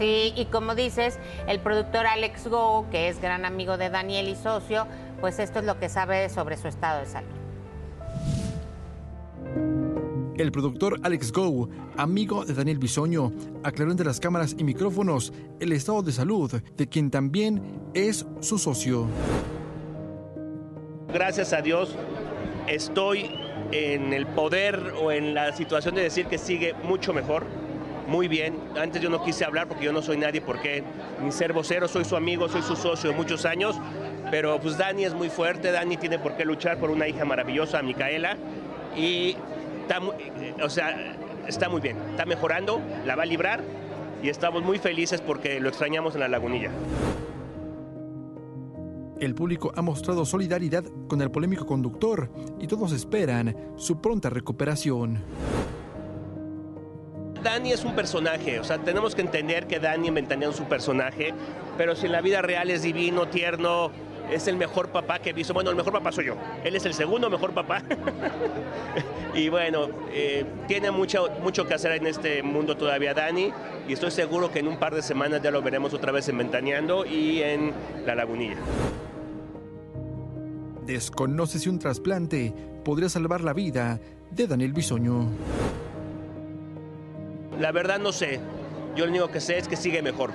Sí, y como dices, el productor Alex Go, que es gran amigo de Daniel y socio, pues esto es lo que sabe sobre su estado de salud. El productor Alex Go, amigo de Daniel Bisoño, aclaró entre las cámaras y micrófonos el estado de salud de quien también es su socio. Gracias a Dios estoy en el poder o en la situación de decir que sigue mucho mejor, muy bien. Antes yo no quise hablar porque yo no soy nadie, porque ni ser vocero, soy su amigo, soy su socio de muchos años, pero pues Dani es muy fuerte, Dani tiene por qué luchar por una hija maravillosa, Micaela, y está, muy, o sea, está muy bien, está mejorando, la va a librar y estamos muy felices porque lo extrañamos en la lagunilla. El público ha mostrado solidaridad con el polémico conductor y todos esperan su pronta recuperación. Dani es un personaje, o sea, tenemos que entender que Dani inventaría su personaje, pero si en la vida real es divino, tierno, es el mejor papá que he visto. Bueno, el mejor papá soy yo. Él es el segundo mejor papá. y bueno, eh, tiene mucho, mucho que hacer en este mundo todavía Dani. Y estoy seguro que en un par de semanas ya lo veremos otra vez en Ventaneando y en La Lagunilla. Desconoce si un trasplante podría salvar la vida de Daniel Bisoño. La verdad no sé. Yo lo único que sé es que sigue mejor.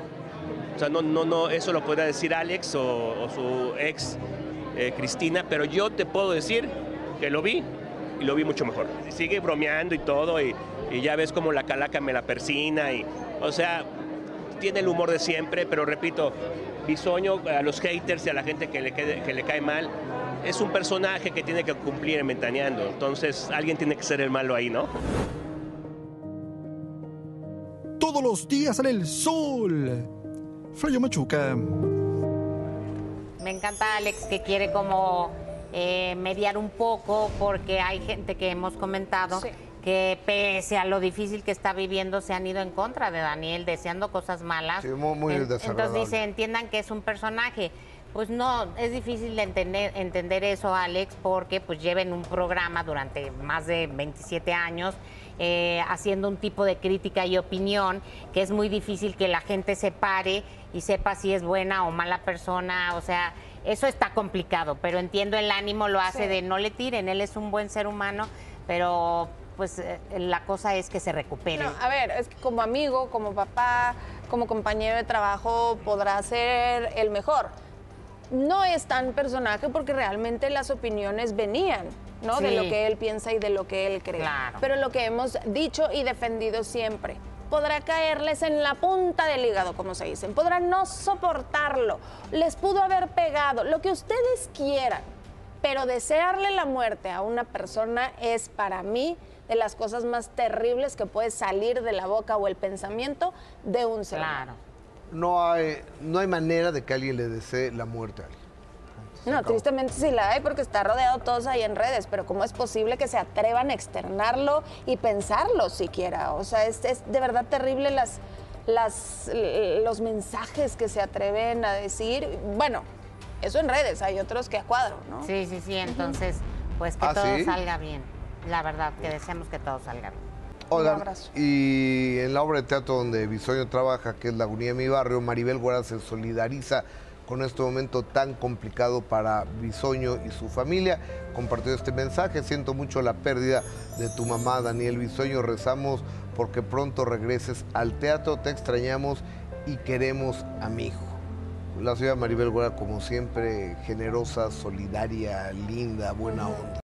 O sea, no, no, no, eso lo podría decir Alex o, o su ex eh, Cristina, pero yo te puedo decir que lo vi y lo vi mucho mejor. Sigue bromeando y todo, y, y ya ves como la calaca me la persina, y, o sea, tiene el humor de siempre, pero repito, Bisoño a los haters y a la gente que le, quede, que le cae mal, es un personaje que tiene que cumplir en Ventaneando, entonces alguien tiene que ser el malo ahí, ¿no? Todos los días sale el sol. Frayo Machuca. Me encanta Alex que quiere como eh, mediar un poco porque hay gente que hemos comentado Sí. que pese a lo difícil que está viviendo se han ido en contra de Daniel deseando cosas malas. Sí, muy- muy En-. Entonces dice, entiendan que es un personaje. Pues no, es difícil de entender, entender eso, Alex, porque pues lleven un programa durante más de 27 años eh, haciendo un tipo de crítica y opinión que es muy difícil que la gente se pare y sepa si es buena o mala persona. O sea, eso está complicado, pero entiendo el ánimo, lo hace Sí. de no le tiren, él es un buen ser humano, pero pues eh, la cosa es que se recupere. No, a ver, es que como amigo, como papá, como compañero de trabajo podrá ser el mejor. No es tan personaje porque realmente las opiniones venían, ¿no? De lo que él piensa y de lo que él cree. Claro. Pero lo que hemos dicho y defendido siempre, podrá caerles en la punta del hígado, como se dicen, podrán no soportarlo, les pudo haber pegado, lo que ustedes quieran, pero desearle la muerte a una persona es para mí de las cosas más terribles que puede salir de la boca o el pensamiento de un ser humano. Claro. No hay, no hay manera de que alguien le desee la muerte a alguien. Se No, acabó. tristemente sí la hay porque está rodeado todos ahí en redes, pero ¿cómo es posible que se atrevan a externarlo y pensarlo siquiera? O sea, es, es de verdad terrible las, las, los mensajes que se atreven a decir. Bueno, eso en redes, hay otros que a cuadro, ¿no? Sí, sí, sí, entonces pues que ¿Ah, todo sí? salga bien. La verdad, que deseamos que todo salga bien. Oigan, y en la obra de teatro donde Bisoño trabaja, que es Lagunilla de mi barrio, Maribel Guarda se solidariza con este momento tan complicado para Bisoño y su familia. Compartió este mensaje, siento mucho la pérdida de tu mamá, Daniel Bisoño, rezamos porque pronto regreses al teatro, te extrañamos y queremos a mi hijo. La señora Maribel Guarda, como siempre, generosa, solidaria, linda, buena onda.